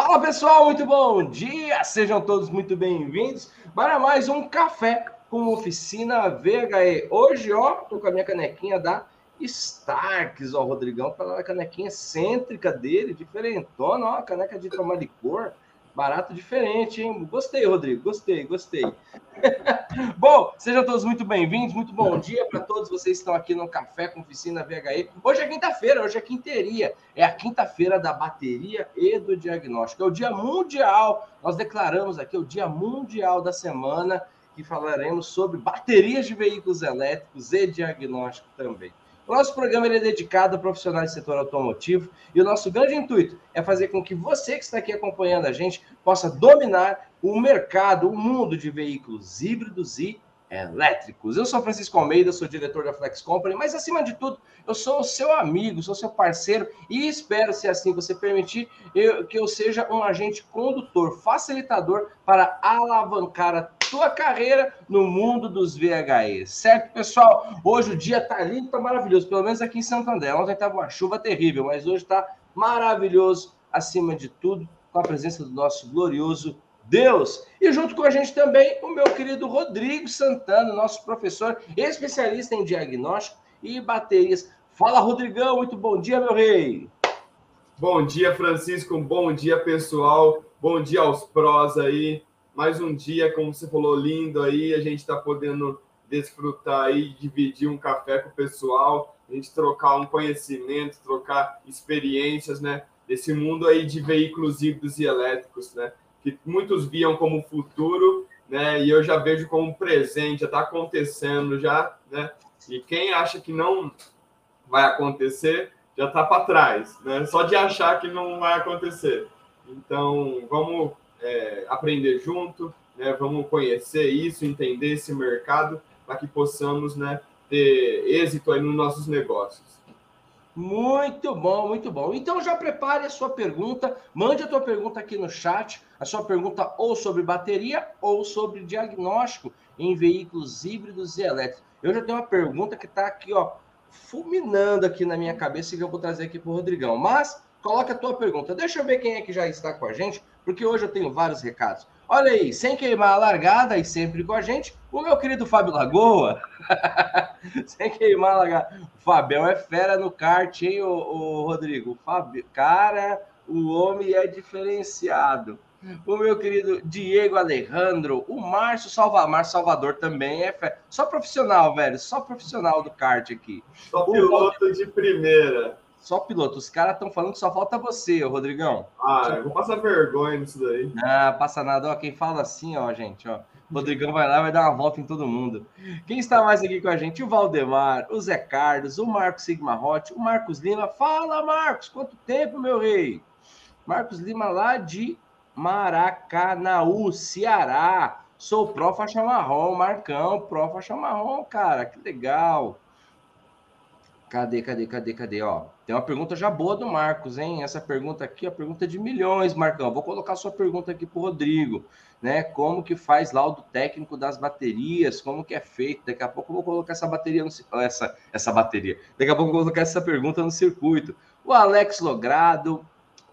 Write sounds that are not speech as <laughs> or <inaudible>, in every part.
Fala pessoal, muito bom dia! Sejam todos muito bem-vindos para mais um café com oficina VHE. Hoje, ó, tô com a minha canequinha da Starks, ó, o Rodrigão tá lá na canequinha cêntrica dele, diferentona, ó, caneca de tomar licor. Barato diferente, hein? Gostei, Rodrigo. Gostei, gostei. <laughs> bom, sejam todos muito bem-vindos. Muito bom dia para todos vocês que estão aqui no Café com Oficina VHE. Hoje é quinta-feira, hoje é quinteria. É a quinta-feira da bateria e do diagnóstico. É o dia mundial. Nós declaramos aqui o dia mundial da semana que falaremos sobre baterias de veículos elétricos e diagnóstico também. O nosso programa é dedicado a profissionais do setor automotivo e o nosso grande intuito é fazer com que você que está aqui acompanhando a gente possa dominar o mercado, o mundo de veículos híbridos e elétricos. Eu sou Francisco Almeida, sou diretor da Flex Company, mas acima de tudo, eu sou seu amigo, sou seu parceiro e espero, se assim você permitir, eu, que eu seja um agente condutor, facilitador para alavancar a tua carreira no mundo dos VHEs. Certo, pessoal? Hoje o dia tá lindo, tá maravilhoso, pelo menos aqui em Santo André. Ontem tava uma chuva terrível, mas hoje tá maravilhoso, acima de tudo, com a presença do nosso glorioso Deus. E junto com a gente também o meu querido Rodrigo Santana, nosso professor especialista em diagnóstico e baterias. Fala, Rodrigão, muito bom dia, meu rei. Bom dia, Francisco. Bom dia, pessoal. Bom dia aos prós aí. Mais um dia, como você falou, lindo aí. A gente está podendo desfrutar aí, dividir um café com o pessoal, a gente trocar um conhecimento, trocar experiências, né? Desse mundo aí de veículos híbridos e elétricos, né? que muitos viam como futuro, né? E eu já vejo como presente, já está acontecendo já, né? E quem acha que não vai acontecer já está para trás, né? Só de achar que não vai acontecer. Então, vamos é, aprender junto, né? Vamos conhecer isso, entender esse mercado para que possamos, né? Ter êxito aí nos nossos negócios. Muito bom, muito bom. Então já prepare a sua pergunta, mande a tua pergunta aqui no chat, a sua pergunta ou sobre bateria ou sobre diagnóstico em veículos híbridos e elétricos. Eu já tenho uma pergunta que está aqui, ó, fulminando aqui na minha cabeça e que eu vou trazer aqui para o Rodrigão. Mas coloque a tua pergunta. Deixa eu ver quem é que já está com a gente, porque hoje eu tenho vários recados. Olha aí, sem queimar a largada e sempre com a gente, o meu querido Fábio Lagoa. <laughs> sem queimar a largada. O Fabião é fera no kart, hein, ô, ô Rodrigo? O Fábio, cara, o homem é diferenciado. O meu querido Diego Alejandro, o Márcio Salvador, Márcio Salvador também é fera. Só profissional, velho, só profissional do kart aqui. Só piloto o... de primeira. Só piloto. Os caras estão falando que só falta você, Rodrigão. Ah, eu vou passar vergonha nisso daí. Ah, passa nada. Ó, quem fala assim, ó, gente, ó. Rodrigão vai lá vai dar uma volta em todo mundo. Quem está mais aqui com a gente? O Valdemar, o Zé Carlos, o Marcos Sigma Hot, o Marcos Lima. Fala, Marcos! Quanto tempo, meu rei? Marcos Lima, lá de Maracanaú, Ceará. Sou pró faixa marrom, Marcão, pró faixa marrom, cara. Que legal. Cadê, cadê, cadê, cadê? Ó, tem uma pergunta já boa do Marcos, hein? Essa pergunta aqui é a pergunta de milhões, Marcão. Vou colocar sua pergunta aqui para o Rodrigo, né? Como que faz laudo técnico das baterias? Como que é feito? Daqui a pouco eu vou colocar essa bateria no essa essa bateria. Daqui a pouco eu vou colocar essa pergunta no circuito. O Alex Logrado,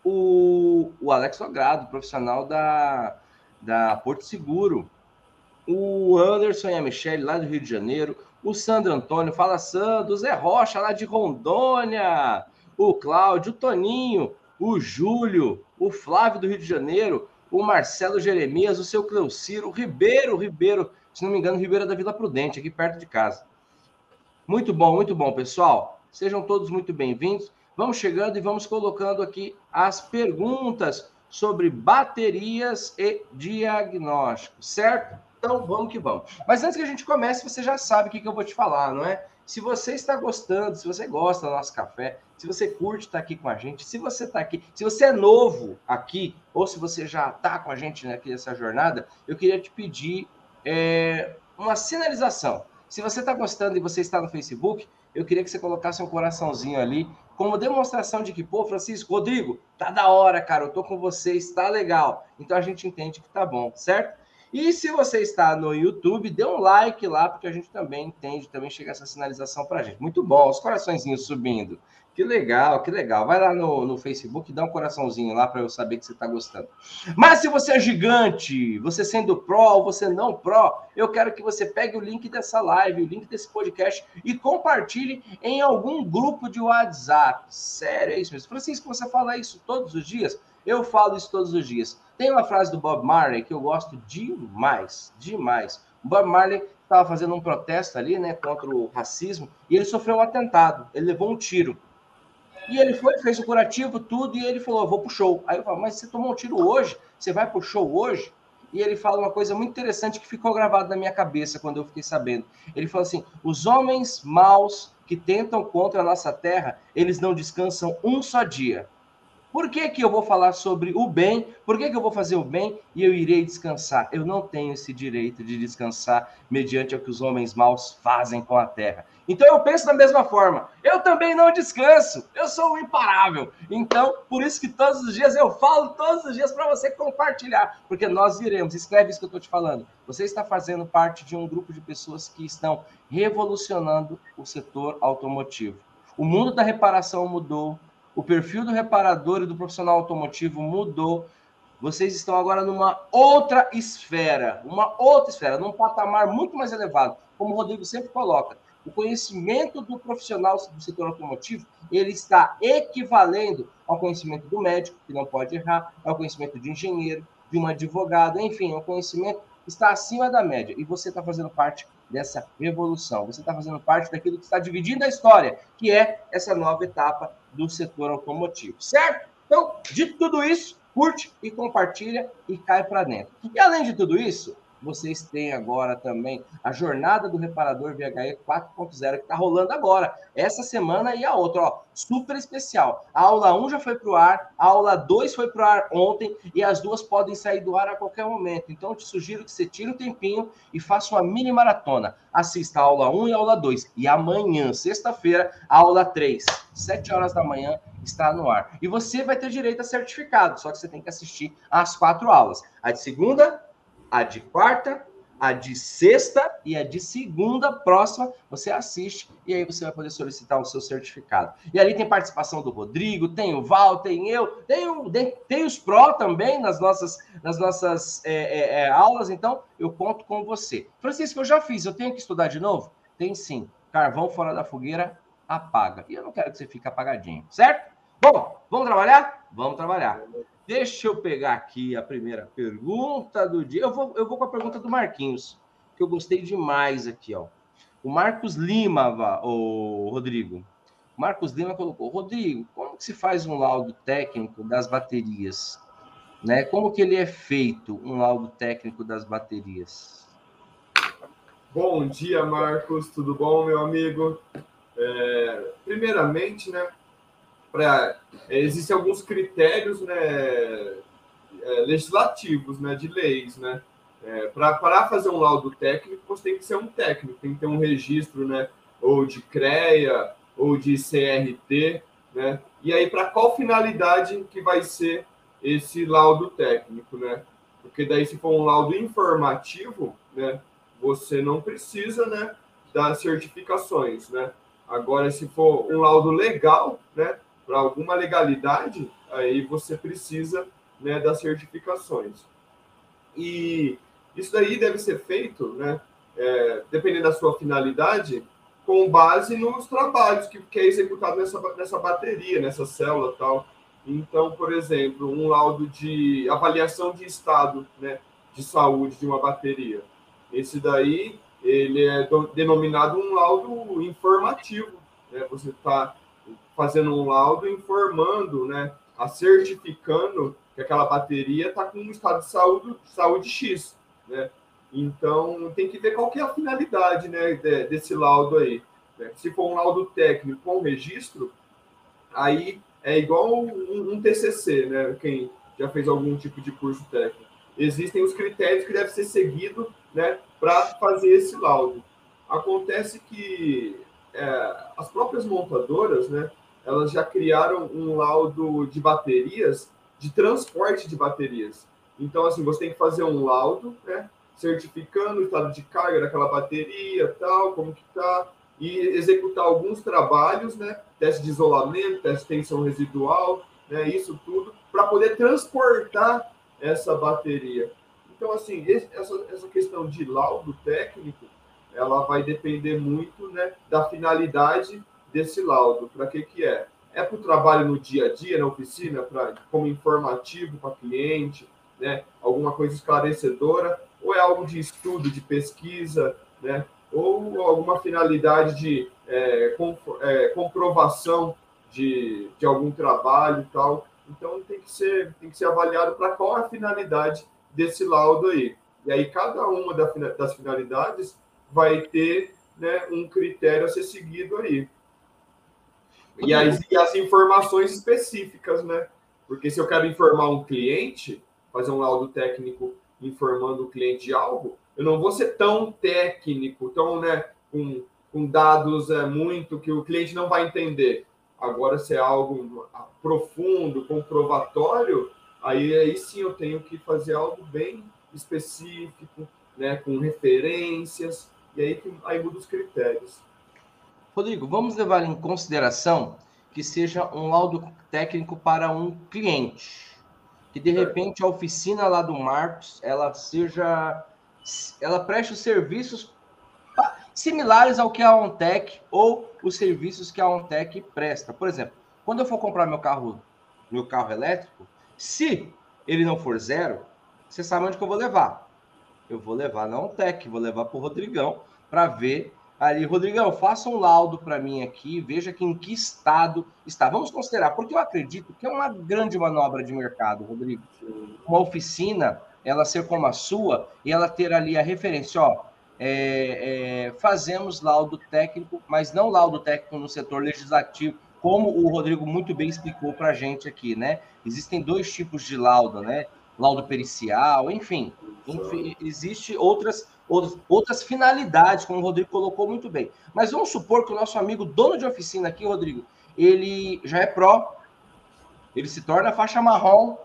o, o Alex Logrado, profissional da da Porto Seguro. O Anderson e a Michelle lá do Rio de Janeiro, o Sandro Antônio, fala Sandro, o Zé Rocha lá de Rondônia, o Cláudio, o Toninho, o Júlio, o Flávio do Rio de Janeiro, o Marcelo Jeremias, o seu Cleuciro, o Ribeiro, Ribeiro, se não me engano, Ribeiro é da Vila Prudente, aqui perto de casa. Muito bom, muito bom, pessoal. Sejam todos muito bem-vindos. Vamos chegando e vamos colocando aqui as perguntas sobre baterias e diagnóstico, certo? Então, vamos que vamos. Mas antes que a gente comece, você já sabe o que, que eu vou te falar, não é? Se você está gostando, se você gosta do nosso café, se você curte estar aqui com a gente, se você está aqui, se você é novo aqui, ou se você já está com a gente aqui nessa jornada, eu queria te pedir é, uma sinalização. Se você está gostando e você está no Facebook, eu queria que você colocasse um coraçãozinho ali, como demonstração de que, pô, Francisco, Rodrigo, tá da hora, cara, eu tô com vocês, tá legal. Então a gente entende que tá bom, certo? E se você está no YouTube, dê um like lá, porque a gente também entende, também chega essa sinalização para a gente. Muito bom, os coraçõezinhos subindo. Que legal, que legal. Vai lá no, no Facebook, dá um coraçãozinho lá para eu saber que você está gostando. Mas se você é gigante, você sendo pró ou você não pró, eu quero que você pegue o link dessa live, o link desse podcast e compartilhe em algum grupo de WhatsApp. Sério, é isso mesmo. Francisco, você fala isso todos os dias? Eu falo isso todos os dias. Tem uma frase do Bob Marley que eu gosto demais, demais. O Bob Marley estava fazendo um protesto ali, né, contra o racismo, e ele sofreu um atentado. Ele levou um tiro. E ele foi, fez o curativo, tudo, e ele falou: vou pro show. Aí eu falo, mas você tomou um tiro hoje? Você vai pro show hoje? E ele fala uma coisa muito interessante que ficou gravada na minha cabeça quando eu fiquei sabendo. Ele falou assim: os homens maus que tentam contra a nossa terra, eles não descansam um só dia. Por que, que eu vou falar sobre o bem? Por que, que eu vou fazer o bem e eu irei descansar? Eu não tenho esse direito de descansar mediante o que os homens maus fazem com a terra. Então eu penso da mesma forma. Eu também não descanso. Eu sou um imparável. Então, por isso que todos os dias eu falo todos os dias para você compartilhar, porque nós iremos. Escreve isso que eu estou te falando. Você está fazendo parte de um grupo de pessoas que estão revolucionando o setor automotivo. O mundo da reparação mudou, o perfil do reparador e do profissional automotivo mudou. Vocês estão agora numa outra esfera, uma outra esfera, num patamar muito mais elevado, como o Rodrigo sempre coloca. O conhecimento do profissional do setor automotivo, ele está equivalendo ao conhecimento do médico, que não pode errar, ao conhecimento de engenheiro, de um advogado, enfim, o conhecimento está acima da média. E você está fazendo parte dessa revolução. Você está fazendo parte daquilo que está dividindo a história, que é essa nova etapa do setor automotivo, certo? Então, de tudo isso, curte e compartilha e cai para dentro. E além de tudo isso, vocês têm agora também a jornada do reparador VHE 4.0 que está rolando agora, essa semana e a outra, ó, super especial. A aula 1 já foi para o ar, a aula 2 foi para o ar ontem e as duas podem sair do ar a qualquer momento. Então eu te sugiro que você tire um tempinho e faça uma mini maratona. Assista a aula 1 e a aula 2 e amanhã, sexta-feira, a aula 3, 7 horas da manhã, está no ar. E você vai ter direito a certificado, só que você tem que assistir às quatro aulas. A de segunda, a de quarta, a de sexta e a de segunda próxima, você assiste e aí você vai poder solicitar o seu certificado. E ali tem participação do Rodrigo, tem o Val, tem eu, tem, o, tem os pró também nas nossas, nas nossas é, é, é, aulas, então eu conto com você. Francisco, eu já fiz, eu tenho que estudar de novo? Tem sim. Carvão fora da fogueira, apaga. E eu não quero que você fique apagadinho, certo? Bom, vamos trabalhar? Vamos trabalhar. Deixa eu pegar aqui a primeira pergunta do dia. Eu vou, eu vou com a pergunta do Marquinhos, que eu gostei demais aqui, ó. O Marcos Lima, o Rodrigo. O Marcos Lima colocou: Rodrigo, como que se faz um laudo técnico das baterias? Né? Como que ele é feito, um laudo técnico das baterias? Bom dia, Marcos. Tudo bom, meu amigo? É, primeiramente, né, para é, existem alguns critérios né, é, legislativos, né, de leis, né, é, para fazer um laudo técnico, você tem que ser um técnico, tem que ter um registro, né, ou de CREA, ou de CRT, né, e aí para qual finalidade que vai ser esse laudo técnico, né, porque daí se for um laudo informativo, né, você não precisa, né, das certificações, né, agora se for um laudo legal, né, para alguma legalidade, aí você precisa né, das certificações. E isso daí deve ser feito, né, é, dependendo da sua finalidade, com base nos trabalhos que, que é executado nessa, nessa bateria, nessa célula tal. Então, por exemplo, um laudo de avaliação de estado né, de saúde de uma bateria. Esse daí, ele é do, denominado um laudo informativo. Né? Você está fazendo um laudo informando, né, a certificando que aquela bateria está com um estado de saúde, saúde X, né? Então tem que ver qual que é a finalidade, né, desse laudo aí. Né? Se for um laudo técnico com registro, aí é igual um, um TCC, né? Quem já fez algum tipo de curso técnico. Existem os critérios que devem ser seguidos, né, para fazer esse laudo. Acontece que é, as próprias montadoras, né, elas já criaram um laudo de baterias, de transporte de baterias. Então, assim, você tem que fazer um laudo, né, certificando o estado de carga daquela bateria, tal, como que tá, e executar alguns trabalhos, né? Teste de isolamento, teste de tensão residual, né? Isso tudo, para poder transportar essa bateria. Então, assim, essa, essa questão de laudo técnico, ela vai depender muito né, da finalidade desse laudo. Para que, que é? É para o trabalho no dia a dia, na oficina, pra, como informativo para cliente, né, alguma coisa esclarecedora, ou é algo de estudo, de pesquisa, né, ou alguma finalidade de é, é, comprovação de, de algum trabalho e tal. Então tem que ser, tem que ser avaliado para qual a finalidade desse laudo aí. E aí cada uma das finalidades vai ter né, um critério a ser seguido aí. E as, e as informações específicas, né? Porque se eu quero informar um cliente, fazer um laudo técnico informando o cliente de algo, eu não vou ser tão técnico, tão, né, com, com dados é, muito que o cliente não vai entender. Agora, se é algo profundo, comprovatório, aí, aí sim eu tenho que fazer algo bem específico, né, com referências, e aí, aí muda os critérios. Rodrigo, vamos levar em consideração que seja um laudo técnico para um cliente. Que de repente a oficina lá do Marcos, ela seja ela preste os serviços similares ao que a OnTech ou os serviços que a OnTech presta. Por exemplo, quando eu for comprar meu carro, meu carro elétrico, se ele não for zero, você sabe onde que eu vou levar. Eu vou levar na OnTech, vou levar para o Rodrigão para ver ali, Rodrigão, faça um laudo para mim aqui, veja que em que estado está. Vamos considerar, porque eu acredito que é uma grande manobra de mercado, Rodrigo. Uma oficina, ela ser como a sua, e ela ter ali a referência, ó, é, é, fazemos laudo técnico, mas não laudo técnico no setor legislativo, como o Rodrigo muito bem explicou para a gente aqui, né? Existem dois tipos de laudo, né? Laudo pericial, enfim, enfim existe outras outras, outras finalidades, como o Rodrigo colocou muito bem. Mas vamos supor que o nosso amigo dono de oficina aqui, Rodrigo, ele já é pró, ele se torna faixa marrom,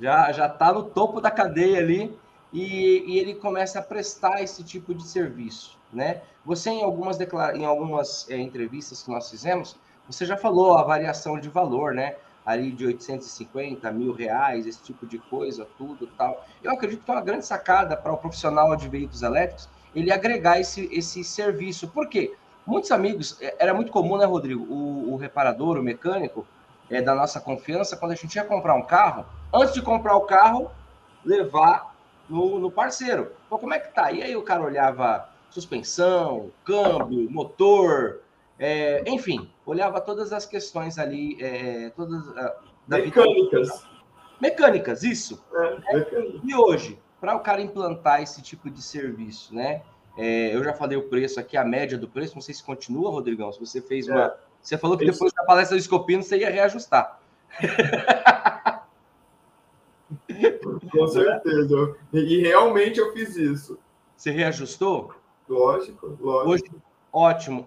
já já está no topo da cadeia ali e, e, ele começa a prestar esse tipo de serviço, né? Você em algumas declara em algumas é, entrevistas que nós fizemos, você já falou a variação de valor, né? Ali de 850 mil reais, esse tipo de coisa, tudo tal. Eu acredito que é uma grande sacada para o profissional de veículos elétricos ele agregar esse, esse serviço. Por quê? Muitos amigos, é, era muito comum, né, Rodrigo? O, o reparador, o mecânico, é, da nossa confiança, quando a gente ia comprar um carro, antes de comprar o carro, levar no, no parceiro. Pô, como é que tá? E aí o cara olhava suspensão, câmbio, motor, é, enfim, olhava todas as questões ali, é, todas mecânicas. Vida. Mecânicas, isso. É, mecânica. E hoje, para o cara implantar esse tipo de serviço, né? É, eu já falei o preço aqui, a média do preço, não sei se continua, Rodrigão, se você fez uma. É. Você falou que depois da palestra do Escopino você ia reajustar. <laughs> Com certeza. E realmente eu fiz isso. Você reajustou? Lógico, lógico. Hoje, ótimo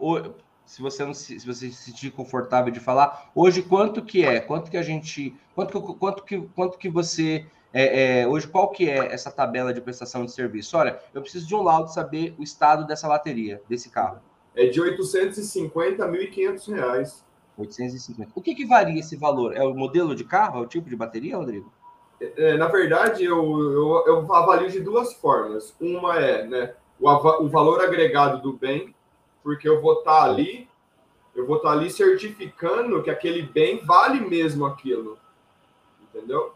se você não se, se você se sentir confortável de falar, hoje quanto que é? Quanto que a gente, quanto que, quanto que, quanto que você é, é, hoje qual que é essa tabela de prestação de serviço? Olha, eu preciso de um laudo saber o estado dessa bateria desse carro. É de 850 a 1.500 reais. 850. O que, que varia esse valor? É o modelo de carro? É o tipo de bateria, Rodrigo? É, na verdade, eu, eu, eu avalio de duas formas. Uma é né, o, o valor agregado do bem, porque eu vou estar tá ali, eu vou estar tá ali certificando que aquele bem vale mesmo aquilo, entendeu?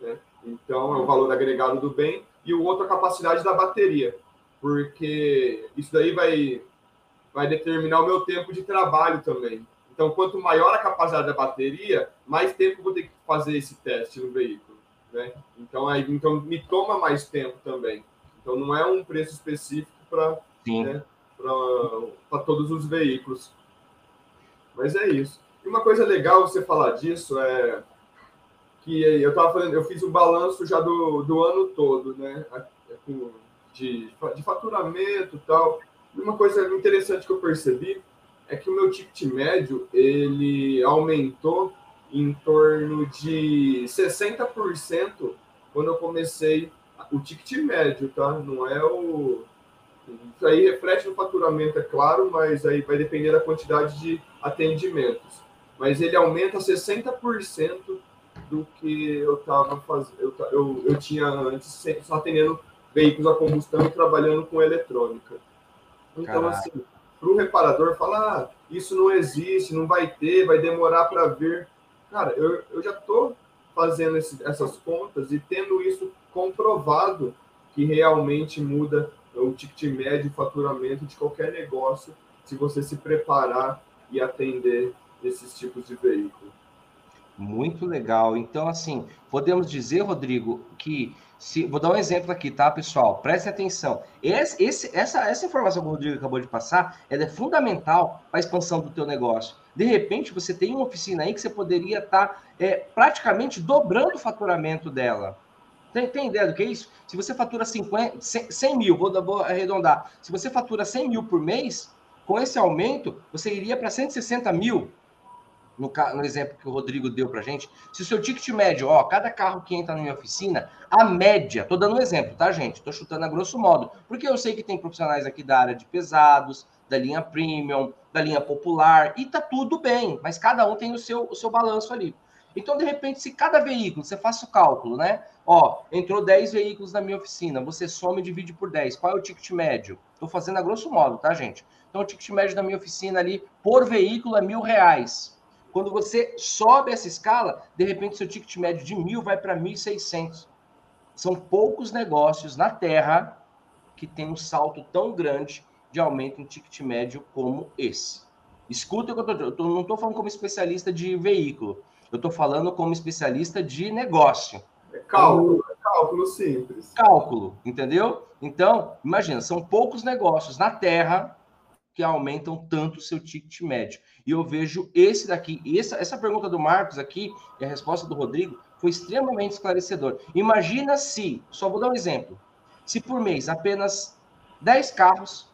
Né? Então, é o valor agregado do bem e o outro a capacidade da bateria, porque isso daí vai, vai determinar o meu tempo de trabalho também. Então, quanto maior a capacidade da bateria, mais tempo vou ter que fazer esse teste no veículo, né? Então, aí, então me toma mais tempo também. Então, não é um preço específico para né, para todos os veículos. Mas é isso. E uma coisa legal você falar disso é que eu tava falando, eu fiz o balanço já do, do ano todo, né? De, de faturamento e tal. E uma coisa interessante que eu percebi é que o meu ticket médio ele aumentou em torno de 60% quando eu comecei o ticket médio, tá? Não é o, Isso aí reflete no faturamento, é claro, mas aí vai depender da quantidade de atendimentos. Mas ele aumenta 60% do que eu estava fazendo. Eu, eu, eu tinha antes só atendendo veículos a combustão e trabalhando com eletrônica. Então, Caraca. assim, para o reparador falar, ah, isso não existe, não vai ter, vai demorar para vir. Cara, eu, eu já estou fazendo esse, essas contas e tendo isso comprovado que realmente muda o ticket médio e faturamento de qualquer negócio se você se preparar e atender esses tipos de veículo. Muito legal. Então, assim, podemos dizer, Rodrigo, que se, vou dar um exemplo aqui, tá, pessoal? Preste atenção. Esse, esse, essa, essa informação que o Rodrigo acabou de passar, ela é fundamental para a expansão do teu negócio. De repente, você tem uma oficina aí que você poderia estar tá, é, praticamente dobrando o faturamento dela. Tem, tem, ideia do que é isso? Se você fatura 50, 100, 100 mil, vou, vou, arredondar. Se você fatura 100 mil por mês, com esse aumento, você iria para 160 mil no, no exemplo que o Rodrigo deu para gente, se o seu ticket médio, ó, cada carro que entra na minha oficina, a média, tô dando um exemplo, tá, gente? Tô chutando a grosso modo, porque eu sei que tem profissionais aqui da área de pesados, da linha premium, da linha popular, e tá tudo bem, mas cada um tem o seu, o seu balanço ali. Então, de repente, se cada veículo, você faça o cálculo, né? Ó, entrou 10 veículos na minha oficina, você soma e divide por 10. Qual é o ticket médio? Estou fazendo a grosso modo, tá, gente? Então, o ticket médio da minha oficina ali, por veículo, é mil reais. Quando você sobe essa escala, de repente seu ticket médio de mil vai para 1.600. São poucos negócios na Terra que tem um salto tão grande de aumento em ticket médio como esse. Escuta o que eu, tô, eu tô, não estou falando como especialista de veículo, eu estou falando como especialista de negócio. É cálculo, é cálculo simples. Cálculo, entendeu? Então, imagina, são poucos negócios na Terra que aumentam tanto o seu ticket médio. E eu vejo esse daqui, essa, essa pergunta do Marcos aqui, e a resposta do Rodrigo, foi extremamente esclarecedor. Imagina se, só vou dar um exemplo, se por mês apenas 10 carros,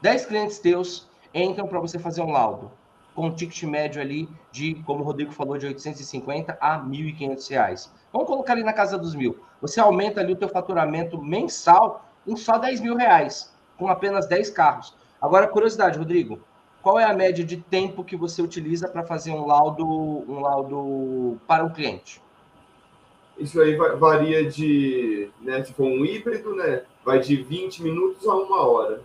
10 clientes teus entram para você fazer um laudo, com um ticket médio ali de, como o Rodrigo falou, de 850 a 1.500 reais. Vamos colocar ali na casa dos mil. Você aumenta ali o teu faturamento mensal em só 10 mil reais, com apenas 10 carros. Agora, curiosidade, Rodrigo, qual é a média de tempo que você utiliza para fazer um laudo, um laudo para um cliente? Isso aí varia de, né, se for um híbrido, né, vai de 20 minutos a uma hora.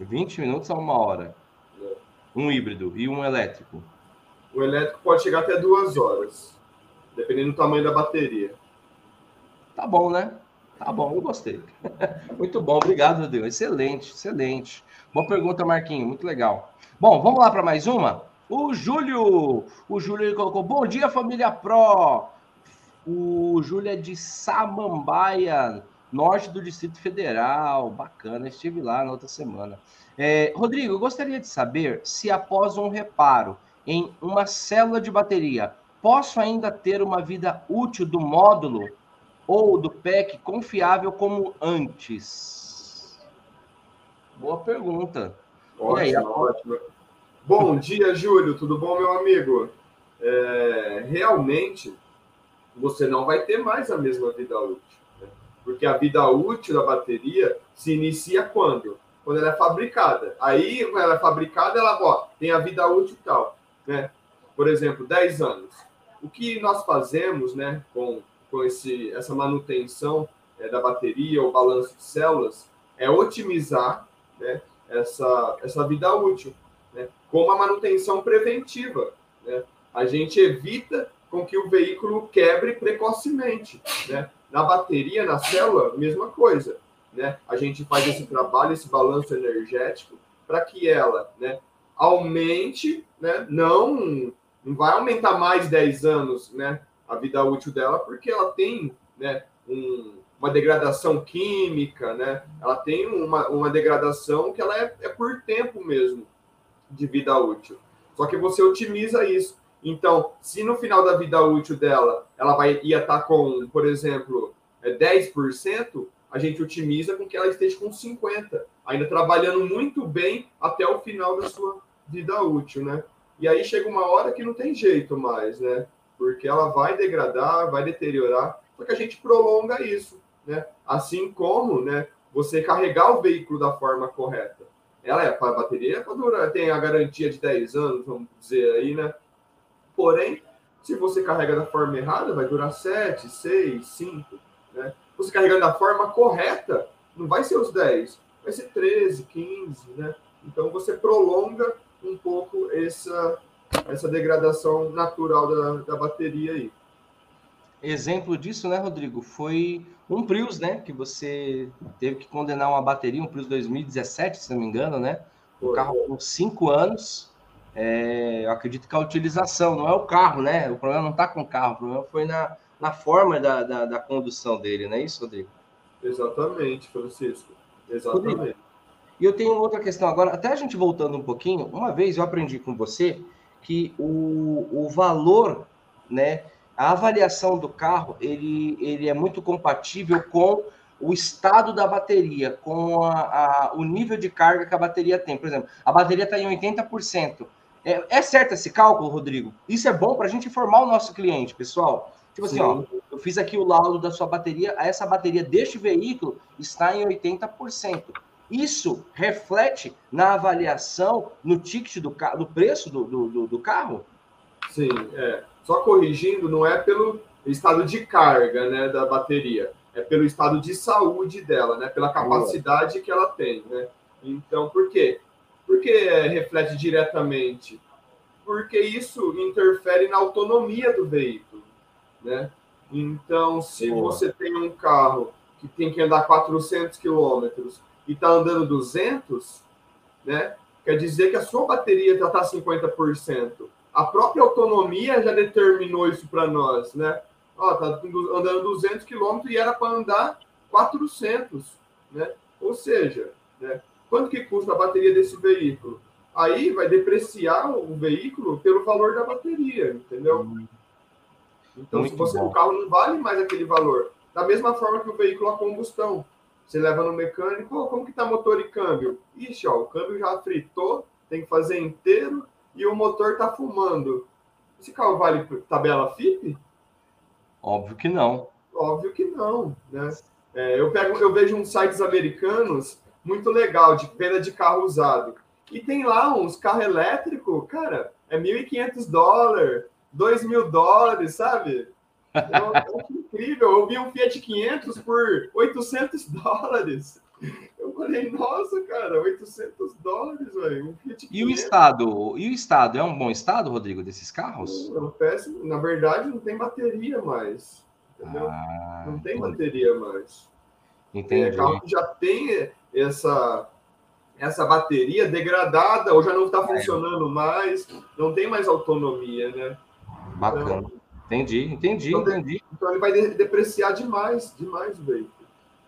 20 minutos a uma hora. É. Um híbrido e um elétrico. O elétrico pode chegar até duas horas, dependendo do tamanho da bateria. Tá bom, né? Tá bom, eu gostei. <laughs> Muito bom, obrigado, Rodrigo. Excelente, excelente. Boa pergunta, Marquinho, muito legal. Bom, vamos lá para mais uma? O Júlio, o Júlio ele colocou, bom dia, família Pro. O Júlio é de Samambaia, norte do Distrito Federal. Bacana, estive lá na outra semana. É, Rodrigo, eu gostaria de saber se após um reparo em uma célula de bateria, posso ainda ter uma vida útil do módulo ou do PEC confiável como antes? Boa pergunta. Ótimo, aí, ótimo. Bom dia, Júlio. Tudo bom, meu amigo? É, realmente, você não vai ter mais a mesma vida útil. Porque a vida útil da bateria se inicia quando? Quando ela é fabricada. Aí, quando ela é fabricada, ela ó, tem a vida útil e tal. Né? Por exemplo, 10 anos. O que nós fazemos né, com, com esse, essa manutenção é, da bateria ou balanço de células é otimizar né, essa, essa vida útil, né, como a manutenção preventiva. Né? A gente evita com que o veículo quebre precocemente. Né? Na bateria, na célula, mesma coisa. Né? A gente faz esse trabalho, esse balanço energético, para que ela né, aumente, né, não, não vai aumentar mais 10 anos né, a vida útil dela, porque ela tem né, um, uma degradação química, né? Ela tem uma, uma degradação que ela é, é por tempo mesmo de vida útil. Só que você otimiza isso. Então, se no final da vida útil dela ela vai ia estar tá com, por exemplo, 10%, é, a gente otimiza com que ela esteja com 50%, ainda trabalhando muito bem até o final da sua vida útil, né? E aí chega uma hora que não tem jeito mais, né? Porque ela vai degradar, vai deteriorar, só que a gente prolonga isso né? Assim como, né, você carregar o veículo da forma correta. Ela é para bateria, para durar, tem a garantia de 10 anos, vamos dizer aí, né? Porém, se você carrega da forma errada, vai durar 7, 6, 5, né? Você carregando da forma correta, não vai ser os 10, vai ser 13, 15, né? Então você prolonga um pouco essa, essa degradação natural da, da bateria aí. Exemplo disso, né, Rodrigo, foi um Prius, né, que você teve que condenar uma bateria, um Prius 2017, se não me engano, né? O carro com cinco anos. É, eu acredito que a utilização não é o carro, né? O problema não está com o carro, o problema foi na, na forma da, da, da condução dele, não é isso, Rodrigo? Exatamente, Francisco. Exatamente. Rodrigo, e eu tenho outra questão agora, até a gente voltando um pouquinho, uma vez eu aprendi com você que o, o valor, né, a avaliação do carro, ele, ele é muito compatível com o estado da bateria, com a, a, o nível de carga que a bateria tem. Por exemplo, a bateria está em 80%. É, é certo esse cálculo, Rodrigo? Isso é bom para a gente informar o nosso cliente, pessoal. Tipo assim, ó, eu fiz aqui o laudo da sua bateria, essa bateria deste veículo está em 80%. Isso reflete na avaliação, no ticket do, do preço do, do, do carro? Sim, é. Só corrigindo, não é pelo estado de carga né, da bateria, é pelo estado de saúde dela, né, pela capacidade que ela tem. Né? Então, por quê? Porque é, reflete diretamente? Porque isso interfere na autonomia do veículo. Né? Então, se Boa. você tem um carro que tem que andar 400 quilômetros e está andando 200, né? Quer dizer que a sua bateria já está 50%. A própria autonomia já determinou isso para nós, né? Ó, tá andando 200 km e era para andar 400, né? Ou seja, né? Quanto que custa a bateria desse veículo? Aí vai depreciar o veículo pelo valor da bateria, entendeu? Hum. Então, Muito se você, o carro não vale mais aquele valor. Da mesma forma que o veículo a combustão. Você leva no mecânico, oh, como que tá motor e câmbio? Ixi, ó, o câmbio já fritou, tem que fazer inteiro e o motor tá fumando. Esse carro vale tabela FIP? Óbvio que não. Óbvio que não, né? É, eu, pego, eu vejo uns sites americanos muito legal de venda de carro usado. E tem lá uns carros elétricos, cara, é 1.500 dólares, 2 mil dólares, sabe? Eu, <laughs> eu incrível. Eu vi um Fiat 500 por 800 dólares. Eu falei, nossa, cara, 800 dólares, velho. Um Fiat 500. E o estado? E o estado? É um bom estado, Rodrigo, desses carros? Não, péssimo. Na verdade, não tem bateria mais. Entendeu? Ah, não tem entendi. bateria mais. Entendi. É carro que já tem essa, essa bateria degradada ou já não está é. funcionando mais, não tem mais autonomia, né? Bacana. Então, Entendi, entendi, então, entendi. Então ele vai depreciar demais, demais o veículo.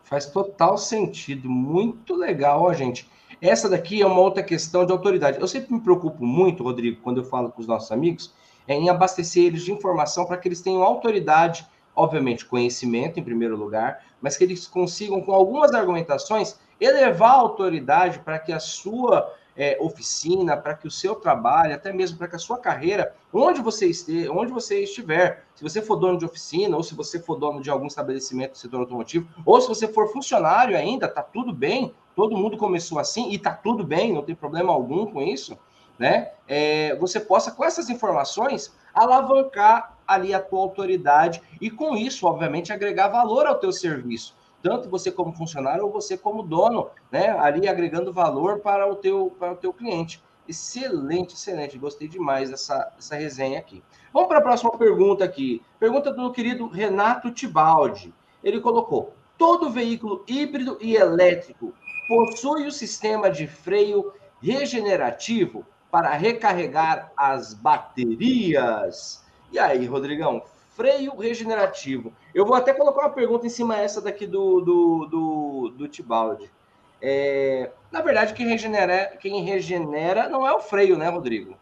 Faz total sentido, muito legal, ó, gente. Essa daqui é uma outra questão de autoridade. Eu sempre me preocupo muito, Rodrigo, quando eu falo com os nossos amigos, é em abastecer eles de informação para que eles tenham autoridade, obviamente, conhecimento em primeiro lugar, mas que eles consigam, com algumas argumentações, elevar a autoridade para que a sua é, oficina, para que o seu trabalho, até mesmo para que a sua carreira, onde você esteja, onde você estiver, se você for dono de oficina, ou se você for dono de algum estabelecimento do setor automotivo, ou se você for funcionário ainda, tá tudo bem, todo mundo começou assim e tá tudo bem, não tem problema algum com isso, né? É, você possa, com essas informações, alavancar ali a tua autoridade e com isso, obviamente, agregar valor ao teu serviço tanto você como funcionário ou você como dono, né? Ali agregando valor para o teu, para o teu cliente. Excelente, excelente. Gostei demais dessa, dessa resenha aqui. Vamos para a próxima pergunta aqui. Pergunta do querido Renato Tibaldi. Ele colocou: todo veículo híbrido e elétrico possui o sistema de freio regenerativo para recarregar as baterias. E aí, Rodrigão, freio regenerativo. Eu vou até colocar uma pergunta em cima dessa daqui do, do, do, do Tibaldi. É, na verdade, quem regenera, quem regenera não é o freio, né, Rodrigo?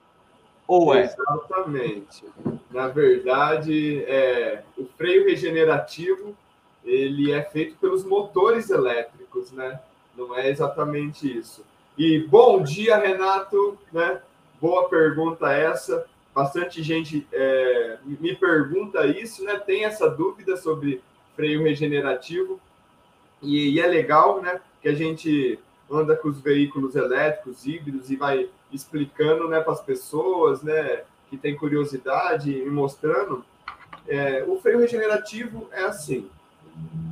Ou é? Exatamente. Na verdade, é, o freio regenerativo ele é feito pelos motores elétricos, né? Não é exatamente isso. E bom dia, Renato, né? Boa pergunta essa bastante gente é, me pergunta isso, né? Tem essa dúvida sobre freio regenerativo. E, e é legal, né, que a gente anda com os veículos elétricos, híbridos, e vai explicando né, para as pessoas né, que tem curiosidade e mostrando. É, o freio regenerativo é assim.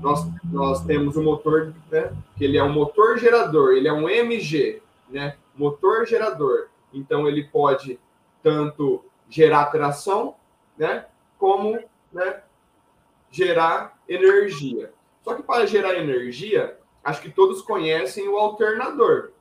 Nós, nós temos o um motor, né, que ele é um motor gerador, ele é um MG, né, motor gerador. Então, ele pode tanto gerar tração, né, como né, gerar energia. Só que para gerar energia, acho que todos conhecem o alternador.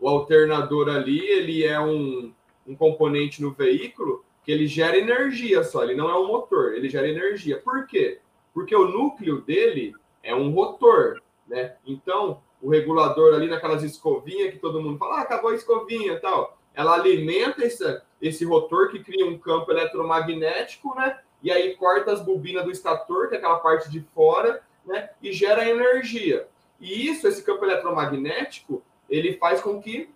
O alternador ali, ele é um, um componente no veículo que ele gera energia só, ele não é um motor, ele gera energia. Por quê? Porque o núcleo dele é um rotor, né? Então, o regulador ali naquelas escovinhas que todo mundo fala, ah, acabou a escovinha tal. Ela alimenta esse, esse rotor que cria um campo eletromagnético, né? E aí corta as bobinas do estator, que é aquela parte de fora, né? E gera energia. E isso, esse campo eletromagnético, ele faz com que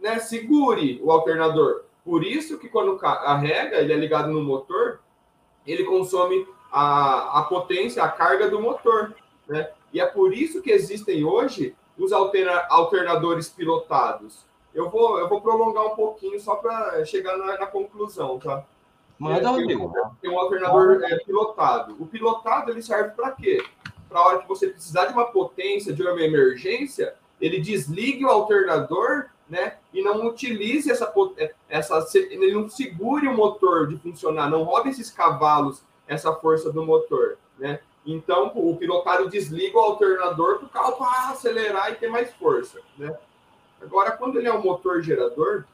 né, segure o alternador. Por isso que quando carrega, ele é ligado no motor, ele consome a, a potência, a carga do motor. Né? E é por isso que existem hoje os alterna, alternadores pilotados. Eu vou, eu vou prolongar um pouquinho só para chegar na, na, conclusão, tá? Manda, Rodrigo. Tem, um alternador é, pilotado. O pilotado ele serve para quê? para a hora que você precisar de uma potência, de uma emergência, ele desligue o alternador, né? E não utilize essa, essa ele não segure o motor de funcionar, não roube esses cavalos, essa força do motor, né? Então, o pilotado desliga o alternador para o carro acelerar e ter mais força, né? Agora, quando ele é um motor gerador,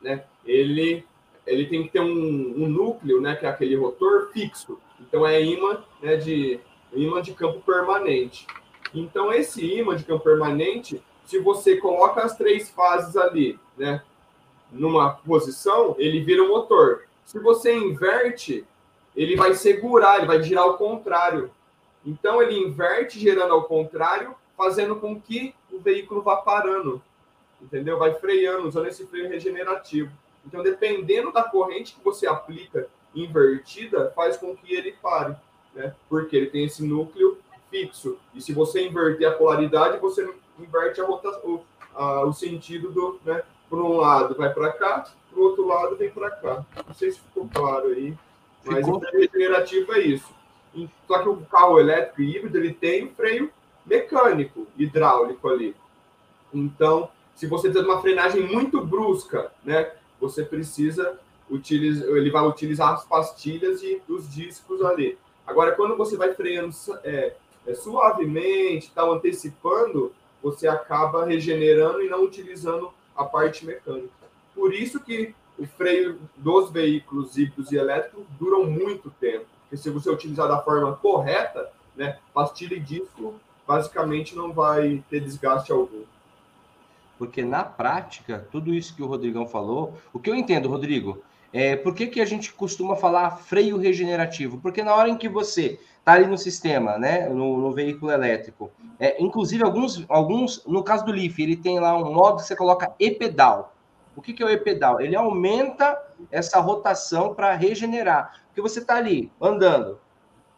né? Ele ele tem que ter um, um núcleo, né? Que é aquele rotor fixo. Então, é imã né, de imã de campo permanente. Então, esse imã de campo permanente, se você coloca as três fases ali, né, numa posição, ele vira um motor. Se você inverte, ele vai segurar, ele vai girar ao contrário. Então, ele inverte girando ao contrário, fazendo com que o veículo vá parando, entendeu? Vai freando, usando esse freio regenerativo. Então, dependendo da corrente que você aplica invertida, faz com que ele pare né? Porque ele tem esse núcleo fixo. E se você inverter a polaridade, você inverte a rotação, o, a, o sentido do, né? Por um lado vai para cá, para o outro lado vem para cá. Não sei se ficou claro aí, mas ficou. o freio regenerativo é isso. Só que o carro elétrico e híbrido ele tem um freio mecânico, hidráulico ali. Então, se você tem uma frenagem muito brusca, né, você precisa utilizar, ele vai utilizar as pastilhas e os discos ali. Agora, quando você vai freando é, é, suavemente, está antecipando, você acaba regenerando e não utilizando a parte mecânica. Por isso que o freio dos veículos híbridos e elétricos duram muito tempo. Porque se você utilizar da forma correta, né, pastilha e disco basicamente não vai ter desgaste algum. Porque na prática, tudo isso que o Rodrigão falou, o que eu entendo, Rodrigo, é, por que, que a gente costuma falar freio regenerativo? Porque na hora em que você está ali no sistema, né, no, no veículo elétrico, é, inclusive alguns, alguns, no caso do Leaf, ele tem lá um modo que você coloca e-pedal. O que, que é o e-pedal? Ele aumenta essa rotação para regenerar. Porque você está ali andando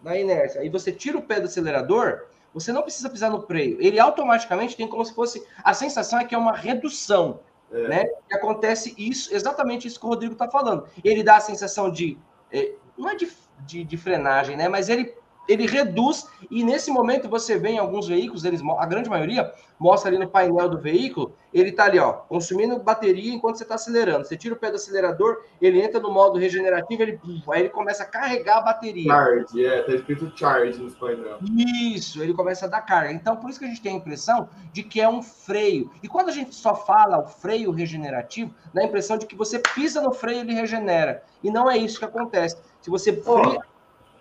na inércia, aí você tira o pé do acelerador, você não precisa pisar no freio. Ele automaticamente tem como se fosse. A sensação é que é uma redução. É. Né? E acontece isso, exatamente isso que o Rodrigo está falando. Ele dá a sensação de. É, não é de, de, de, frenagem, né? Mas ele ele reduz e nesse momento você vê em alguns veículos, eles, a grande maioria mostra ali no painel do veículo, ele está ali, ó, consumindo bateria enquanto você está acelerando. Você tira o pé do acelerador, ele entra no modo regenerativo, ele, aí ele começa a carregar a bateria. Charge, é, tá escrito charge no painel. Isso, ele começa a dar carga. Então, por isso que a gente tem a impressão de que é um freio. E quando a gente só fala o freio regenerativo, dá a impressão de que você pisa no freio e ele regenera. E não é isso que acontece. Se você freia,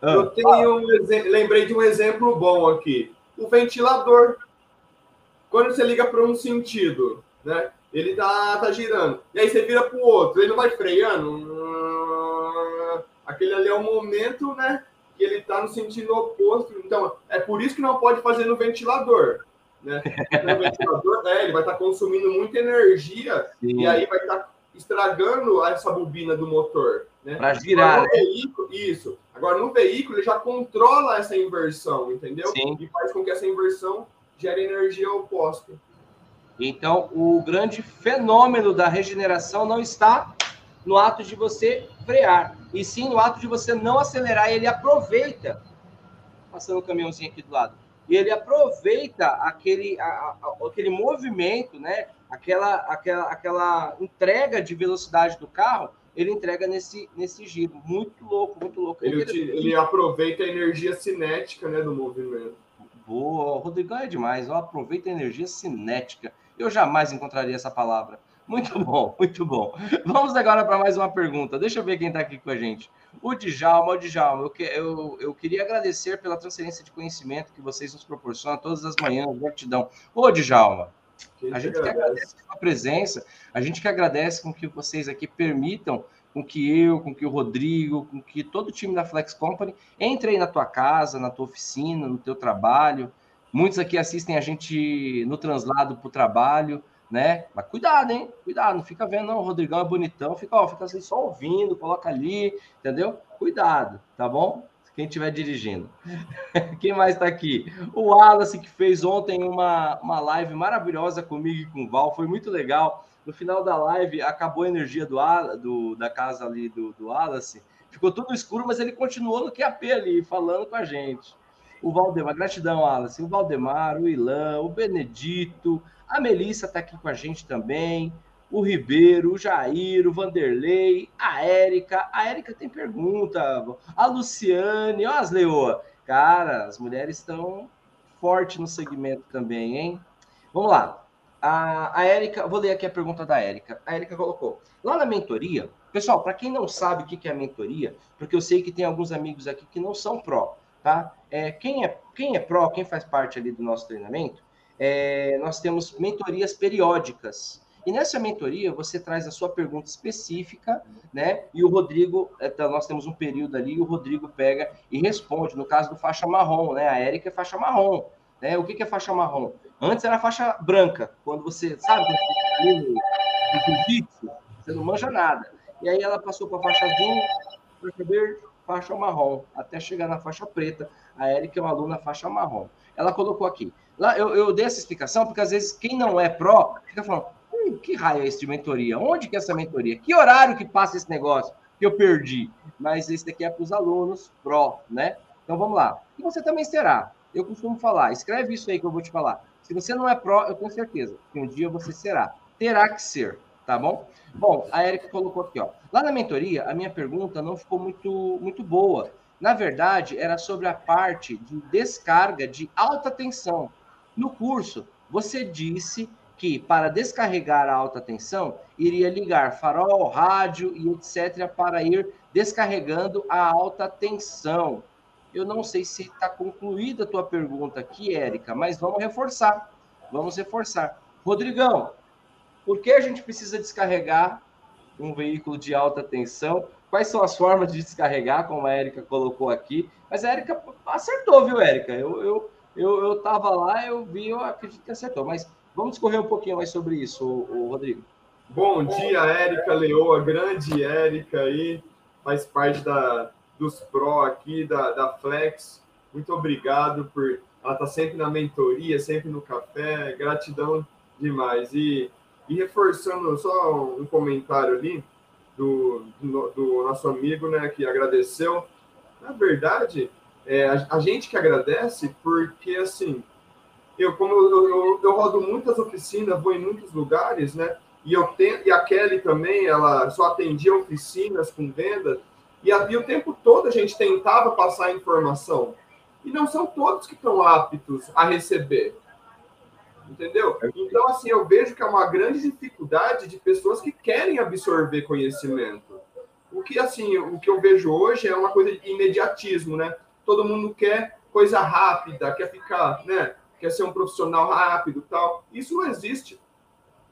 ah, eu tenho um lembrei de um exemplo bom aqui. O ventilador. Quando você liga para um sentido, né? Ele tá, tá girando. E aí você vira para o outro, ele não vai freando. Aquele ali é o momento, né? Que ele está no sentido oposto. Então, é por isso que não pode fazer no ventilador. Né? No ventilador, é, ele vai estar tá consumindo muita energia Sim. e aí vai estar tá estragando essa bobina do motor. Né? Para girar. Agora, né? veículo, isso. Agora, no veículo, ele já controla essa inversão, entendeu? Sim. E faz com que essa inversão gere energia oposta. Então, o grande fenômeno da regeneração não está no ato de você frear, e sim no ato de você não acelerar. Ele aproveita, passando o caminhãozinho aqui do lado, e ele aproveita aquele, a, a, aquele movimento, né? Aquela, aquela, aquela entrega de velocidade do carro, ele entrega nesse, nesse giro. Muito louco, muito louco. Ele, ele aproveita a energia cinética né, do movimento. Boa, o Rodrigão é demais. Ó, aproveita a energia cinética. Eu jamais encontraria essa palavra. Muito bom, muito bom. Vamos agora para mais uma pergunta. Deixa eu ver quem está aqui com a gente. O Djalma, o Djalma, eu, que, eu, eu queria agradecer pela transferência de conhecimento que vocês nos proporcionam todas as manhãs. Gratidão. Ô, Djalma, a gente que agradece a presença, a gente que agradece com que vocês aqui permitam com que eu, com que o Rodrigo, com que todo o time da Flex Company entre aí na tua casa, na tua oficina, no teu trabalho. Muitos aqui assistem a gente no translado para o trabalho né? Mas cuidado, hein? Cuidado, não fica vendo, não, o Rodrigão é bonitão, fica, ó, fica assim, só ouvindo, coloca ali, entendeu? Cuidado, tá bom? Quem estiver dirigindo. <laughs> Quem mais está aqui? O Wallace, que fez ontem uma, uma live maravilhosa comigo e com o Val, foi muito legal. No final da live, acabou a energia do, do da casa ali do, do Wallace, ficou tudo escuro, mas ele continuou no QAP ali, falando com a gente. O Valdemar, gratidão, Wallace. O Valdemar, o Ilan, o Benedito, a Melissa está aqui com a gente também. O Ribeiro, o Jair, o Vanderlei, a Érica. A Érica tem pergunta. A Luciane, ó, as Leoa. Cara, as mulheres estão forte no segmento também, hein? Vamos lá. A, a Érica, vou ler aqui a pergunta da Érica. A Érica colocou: lá na mentoria, pessoal, para quem não sabe o que é a mentoria, porque eu sei que tem alguns amigos aqui que não são pró, tá? É, quem, é, quem é pró, quem faz parte ali do nosso treinamento, é, nós temos mentorias periódicas. E nessa mentoria você traz a sua pergunta específica, né? E o Rodrigo, então nós temos um período ali, e o Rodrigo pega e responde. No caso do faixa marrom, né? A Érica é faixa marrom. Né? O que, é faixa marrom? Antes era faixa branca, quando você, sabe, jiu-jitsu, você não manja nada. E aí ela passou para faixa azul, faixa verde, faixa marrom, até chegar na faixa preta. A Érica é uma aluna faixa marrom. Ela colocou aqui, Lá, eu, eu dei essa explicação porque às vezes quem não é pró fica falando: hum, que raio é esse de mentoria? Onde que é essa mentoria? Que horário que passa esse negócio que eu perdi? Mas esse daqui é para os alunos pró, né? Então vamos lá. E você também será. Eu costumo falar, escreve isso aí que eu vou te falar. Se você não é pró, eu tenho certeza que um dia você será. Terá que ser, tá bom? Bom, a Erika colocou aqui, ó. Lá na mentoria, a minha pergunta não ficou muito, muito boa. Na verdade, era sobre a parte de descarga de alta tensão. No curso, você disse que para descarregar a alta tensão, iria ligar farol, rádio e etc. para ir descarregando a alta tensão. Eu não sei se está concluída a tua pergunta aqui, Érica, mas vamos reforçar. Vamos reforçar. Rodrigão, por que a gente precisa descarregar um veículo de alta tensão? Quais são as formas de descarregar, como a Érica colocou aqui? Mas a Érica acertou, viu, Érica? Eu, eu, eu, eu tava lá, eu vi, eu acredito que acertou. Mas vamos discorrer um pouquinho mais sobre isso, o, o Rodrigo. Bom dia, Érica Leoa, grande Érica aí, faz parte da, dos Pro aqui, da, da Flex. Muito obrigado por. Ela tá sempre na mentoria, sempre no café, gratidão demais. E, e reforçando só um comentário ali do, do, do nosso amigo, né, que agradeceu. Na verdade, é, a, a, gente que agradece, porque assim, eu como eu, eu, eu, rodo muitas oficinas, vou em muitos lugares, né? E eu tenho, e a Kelly também, ela só atendia oficinas com venda, e, a, e o tempo todo a gente tentava passar informação. E não são todos que estão aptos a receber. Entendeu? Então, assim, eu vejo que é uma grande dificuldade de pessoas que querem absorver conhecimento. O que, assim, o que eu vejo hoje é uma coisa de imediatismo, né? Todo mundo quer coisa rápida, quer ficar, né? Quer ser um profissional rápido, tal. Isso não existe,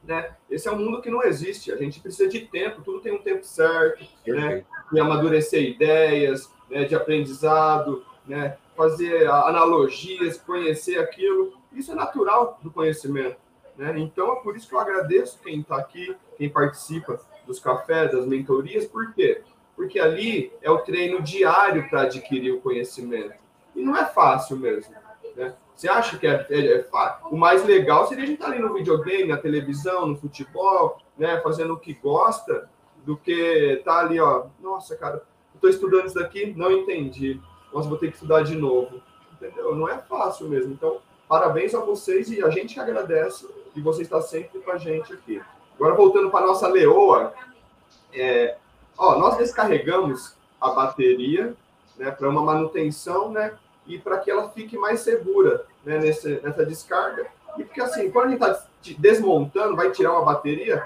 né? Esse é um mundo que não existe. A gente precisa de tempo, tudo tem um tempo certo, né? De amadurecer ideias, né? de aprendizado, né? Fazer analogias, conhecer aquilo. Isso é natural do conhecimento, né? Então é por isso que eu agradeço quem está aqui, quem participa dos cafés, das mentorias, por quê? Porque ali é o treino diário para adquirir o conhecimento. E não é fácil mesmo. Né? Você acha que é, é, é fácil? O mais legal seria a gente estar tá ali no videogame, na televisão, no futebol, né? fazendo o que gosta, do que estar tá ali, ó. Nossa, cara, estou estudando isso daqui, não entendi. Nossa, vou ter que estudar de novo. Entendeu? Não é fácil mesmo. Então, parabéns a vocês e a gente agradece de você estar sempre com a gente aqui. Agora, voltando para a nossa leoa, é, ó, nós descarregamos a bateria né, para uma manutenção né, e para que ela fique mais segura né, nessa descarga. E porque assim, quando a gente está desmontando, vai tirar uma bateria,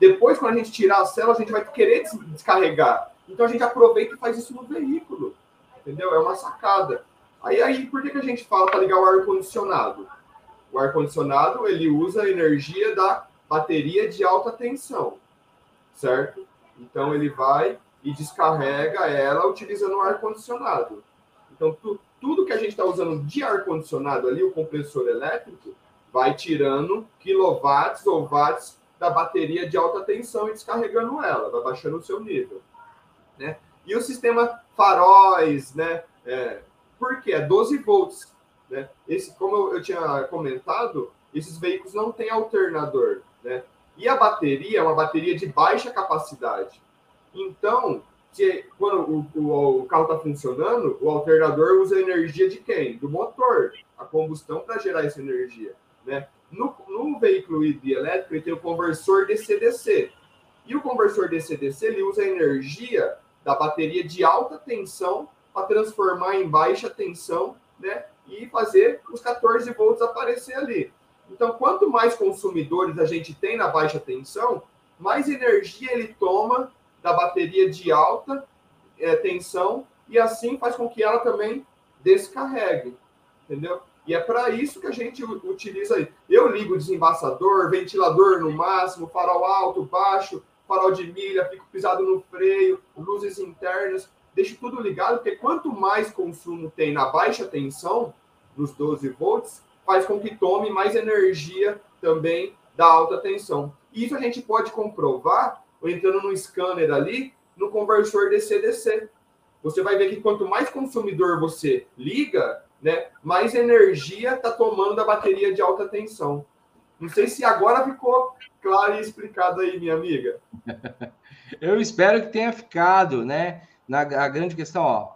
depois, quando a gente tirar a célula, a gente vai querer descarregar. Então a gente aproveita e faz isso no veículo. Entendeu? É uma sacada. Aí, aí por que, que a gente fala para ligar o ar-condicionado? O ar-condicionado ele usa a energia da bateria de alta tensão, certo? Então ele vai e descarrega ela utilizando o ar-condicionado. Então tu, tudo que a gente está usando de ar-condicionado ali, o compressor elétrico, vai tirando quilowatts ou watts da bateria de alta tensão e descarregando ela, vai baixando o seu nível. Né? E o sistema faróis, né? É, por quê? É 12 volts. Né? Esse, como eu, eu tinha comentado, esses veículos não têm alternador. Né? E a bateria é uma bateria de baixa capacidade. Então, se, quando o, o, o carro está funcionando, o alternador usa a energia de quem? Do motor, a combustão para gerar essa energia. Né? No, no veículo híbrido elétrico, ele tem o conversor DC-DC. E o conversor DC-DC ele usa a energia da bateria de alta tensão para transformar em baixa tensão, né? E fazer os 14 volts aparecer ali. Então, quanto mais consumidores a gente tem na baixa tensão, mais energia ele toma da bateria de alta é, tensão e assim faz com que ela também descarregue, entendeu? E é para isso que a gente utiliza aí. Eu ligo desembaçador, ventilador no máximo, farol alto, baixo, farol de milha, fico pisado no freio, luzes internas, deixo tudo ligado, porque quanto mais consumo tem na baixa tensão, nos 12 volts, faz com que tome mais energia também da alta tensão. Isso a gente pode comprovar entrando no scanner ali, no conversor DC-DC. Você vai ver que quanto mais consumidor você liga, né, mais energia está tomando da bateria de alta tensão. Não sei se agora ficou claro e explicado aí, minha amiga. <laughs> Eu espero que tenha ficado, né? Na a grande questão, ó,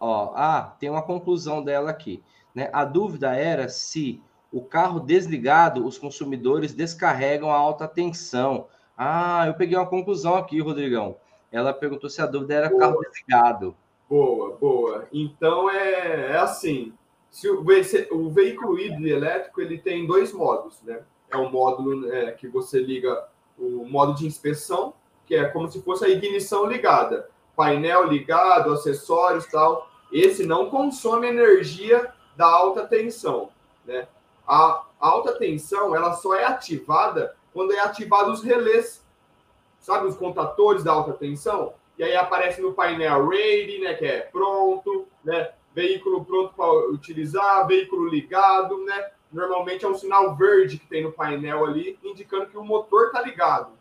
ó, ah, tem uma conclusão dela aqui, né? A dúvida era se o carro desligado, os consumidores descarregam a alta tensão. Ah, eu peguei uma conclusão aqui, Rodrigão. Ela perguntou se a dúvida era boa. carro desligado. Boa, boa. Então é, é assim: se o, o veículo híbrido elétrico ele tem dois modos, né? É o módulo é, que você liga o modo de inspeção, que é como se fosse a ignição ligada, painel ligado, acessórios tal. Esse não consome energia da alta tensão, né? A alta tensão ela só é ativada quando é ativado os relés, sabe, os contatores da alta tensão. E aí aparece no painel ready, né, que é pronto, né, veículo pronto para utilizar, veículo ligado, né, normalmente é um sinal verde que tem no painel ali, indicando que o motor está ligado.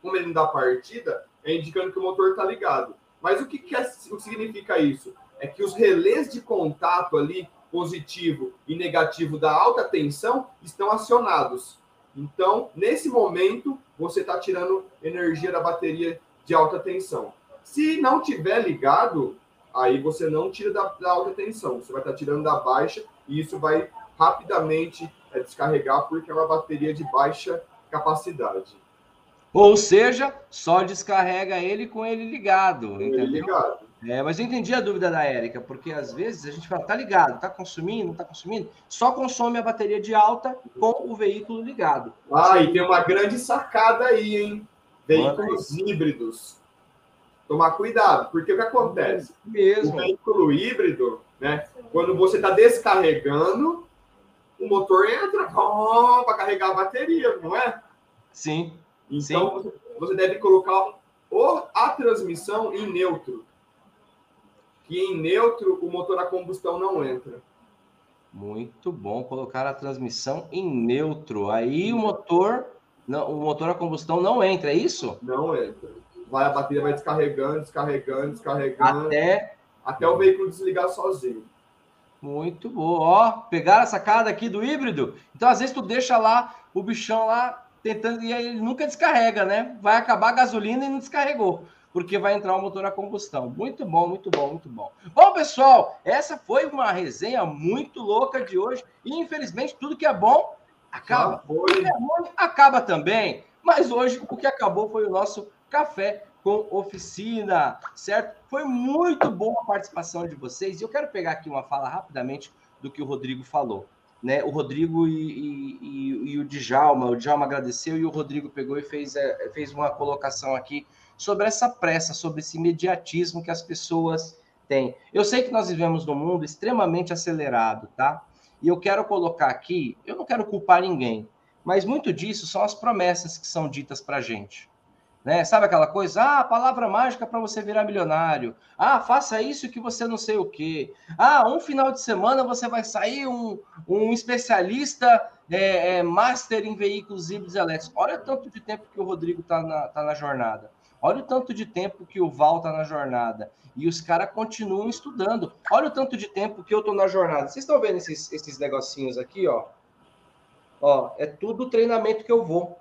Como ele não dá partida, é indicando que o motor está ligado. Mas o que, que, é, o que significa isso? É que os relés de contato ali, positivo e negativo da alta tensão, estão acionados. Então, nesse momento, você está tirando energia da bateria de alta tensão. Se não tiver ligado, aí você não tira da, da alta tensão, você vai estar tá tirando da baixa e isso vai rapidamente é, descarregar porque é uma bateria de baixa capacidade. Ou seja, só descarrega ele com ele ligado, com entendeu? Ele ligado. É, mas eu entendi a dúvida da Érica, porque às vezes a gente fala, tá ligado, tá consumindo, não tá consumindo, só consome a bateria de alta com o veículo ligado. Ah, e tem uma grande sacada aí, hein? Veículos híbridos. Tomar cuidado, porque o que acontece? Mesmo. O veículo híbrido, né? Quando você está descarregando, o motor entra para carregar a bateria, não é? Sim. Então Sim. você deve colocar a transmissão em neutro. Que em neutro o motor a combustão não entra. Muito bom colocar a transmissão em neutro. Aí o motor não, o motor a combustão não entra, é isso? Não entra. Vai, a bateria vai descarregando, descarregando, descarregando. Até, até o veículo desligar sozinho. Muito boa. Ó, pegaram a sacada aqui do híbrido? Então, às vezes, tu deixa lá o bichão lá tentando e aí ele nunca descarrega, né? Vai acabar a gasolina e não descarregou, porque vai entrar o motor a combustão. Muito bom, muito bom, muito bom. Bom, pessoal, essa foi uma resenha muito louca de hoje. E infelizmente, tudo que é bom acaba. Tudo que é ruim acaba também. Mas hoje o que acabou foi o nosso café com oficina, certo? Foi muito boa a participação de vocês. E eu quero pegar aqui uma fala rapidamente do que o Rodrigo falou né? O Rodrigo e, e, e, o Djalma, o Djalma agradeceu e o Rodrigo pegou e fez, é, fez uma colocação aqui sobre essa pressa, sobre esse imediatismo que as pessoas têm. Eu sei que nós vivemos num mundo extremamente acelerado, tá? E eu quero colocar aqui, eu não quero culpar ninguém, mas muito disso são as promessas que são ditas para gente. Né? Sabe aquela coisa? Ah, palavra mágica para você virar milionário. Ah, faça isso que você não sei o quê. Ah, um final de semana você vai sair um, um especialista é, é, master em veículos híbridos elétricos. Olha o tanto de tempo que o Rodrigo está na, tá na jornada. Olha o tanto de tempo que o Val está na jornada. E os caras continuam estudando. Olha o tanto de tempo que eu estou na jornada. Vocês estão vendo esses, esses negocinhos aqui, ó? Ó, é tudo treinamento que eu vou.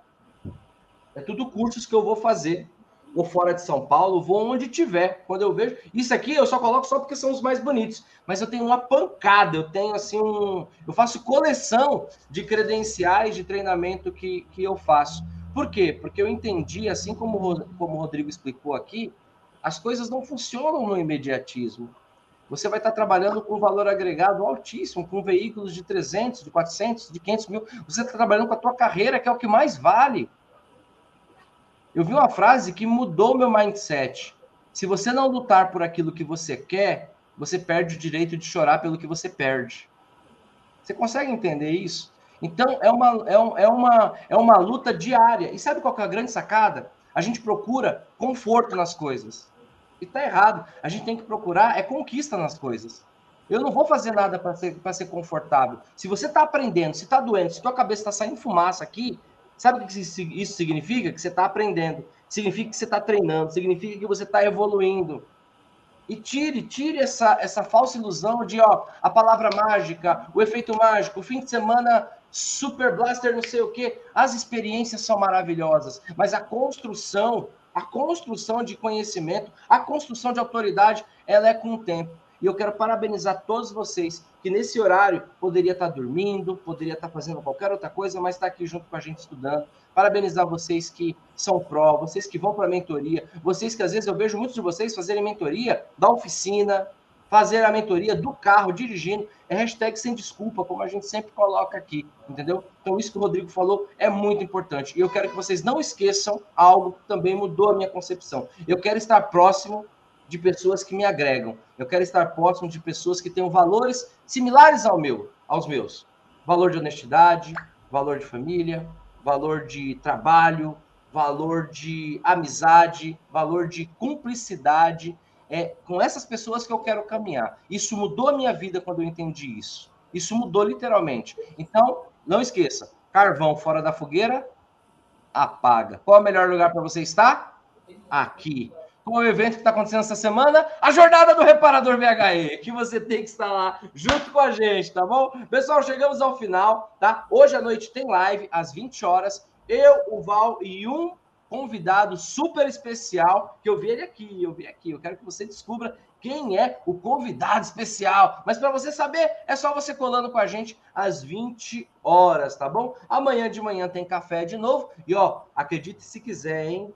É tudo cursos que eu vou fazer. Ou fora de São Paulo, vou onde tiver. Quando eu vejo. Isso aqui eu só coloco só porque são os mais bonitos. Mas eu tenho uma pancada, eu tenho assim um. Eu faço coleção de credenciais de treinamento que, que eu faço. Por quê? Porque eu entendi, assim como, como o Rodrigo explicou aqui, as coisas não funcionam no imediatismo. Você vai estar trabalhando com valor agregado altíssimo, com veículos de 300, de 400, de 500 mil. Você está trabalhando com a tua carreira, que é o que mais vale. Eu vi uma frase que mudou meu mindset. Se você não lutar por aquilo que você quer, você perde o direito de chorar pelo que você perde. Você consegue entender isso? Então, é uma, é, um, é, uma, é uma luta diária. E sabe qual é a grande sacada? A gente procura conforto nas coisas. E tá errado. A gente tem que procurar é conquista nas coisas. Eu não vou fazer nada para ser, ser confortável. Se você está aprendendo, se está doendo, se tua cabeça está saindo fumaça aqui, Sabe o que isso significa? Que você está aprendendo, significa que você está treinando, significa que você está evoluindo. E tire, tire essa, essa falsa ilusão de, ó, a palavra mágica, o efeito mágico, o fim de semana super blaster, não sei o quê. As experiências são maravilhosas, mas a construção, a construção de conhecimento, a construção de autoridade, ela é com o tempo. E eu quero parabenizar todos vocês que nesse horário poderia estar dormindo, poderia estar fazendo qualquer outra coisa, mas está aqui junto com a gente estudando. Parabenizar vocês que são pró, vocês que vão para a mentoria, vocês que às vezes eu vejo muitos de vocês fazerem mentoria da oficina, fazer a mentoria do carro, dirigindo. É hashtag sem desculpa, como a gente sempre coloca aqui, entendeu? Então, isso que o Rodrigo falou é muito importante. E eu quero que vocês não esqueçam algo que também mudou a minha concepção. Eu quero estar próximo de pessoas que me agregam. Eu quero estar próximo de pessoas que tenham valores similares ao meu, aos meus. Valor de honestidade, valor de família, valor de trabalho, valor de amizade, valor de cumplicidade. É com essas pessoas que eu quero caminhar. Isso mudou a minha vida quando eu entendi isso. Isso mudou literalmente. Então, não esqueça: carvão fora da fogueira, apaga. Qual é o melhor lugar para você estar? Aqui com o evento que está acontecendo essa semana, a jornada do reparador VHE, que você tem que estar lá junto com a gente, tá bom? Pessoal, chegamos ao final, tá? Hoje à noite tem live às 20 horas. Eu, o Val e um convidado super especial, que eu vi ele aqui, eu vi aqui. Eu quero que você descubra quem é o convidado especial. Mas para você saber, é só você colando com a gente às 20 horas, tá bom? Amanhã de manhã tem café de novo. E ó, acredite se quiser, hein?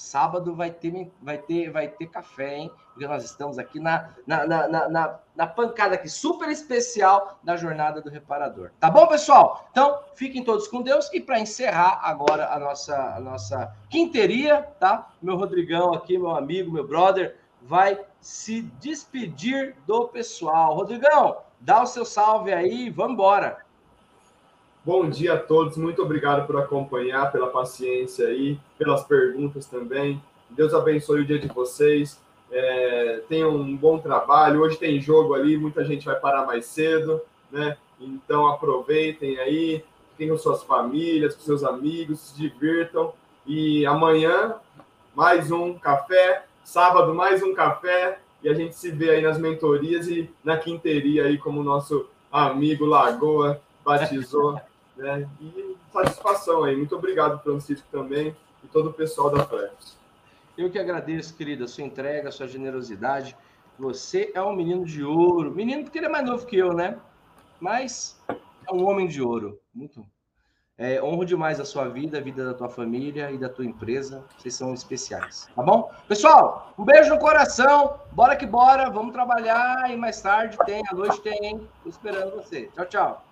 Sábado vai ter, vai ter, vai ter café, hein? Porque nós estamos aqui na, na, na, na, na pancada aqui super especial da jornada do reparador. Tá bom, pessoal? Então, fiquem todos com Deus. E para encerrar agora a nossa, a nossa quinteria, tá? Meu Rodrigão aqui, meu amigo, meu brother, vai se despedir do pessoal. Rodrigão, dá o seu salve aí, vamos embora. Bom dia a todos, muito obrigado por acompanhar, pela paciência aí, pelas perguntas também. Deus abençoe o dia de vocês. É, tenham um bom trabalho. Hoje tem jogo ali, muita gente vai parar mais cedo, né? Então aproveitem aí, tenham suas famílias, com seus amigos, se divirtam. E amanhã, mais um café. Sábado, mais um café. E a gente se vê aí nas mentorias e na quinteria aí, como o nosso amigo Lagoa batizou. <laughs> né? E satisfação aí. Muito obrigado, Francisco, também, e todo o pessoal da Flex. Eu que agradeço, querida, a sua entrega, a sua generosidade. Você é um menino de ouro. Menino porque ele é mais novo que eu, né? Mas é um homem de ouro. Muito. É, honro demais a sua vida, a vida da tua família e da tua empresa. Vocês são especiais, tá bom? Pessoal, um beijo no coração. Bora que bora. Vamos trabalhar e mais tarde tem, à noite tem, hein? Tô esperando você. Tchau, tchau.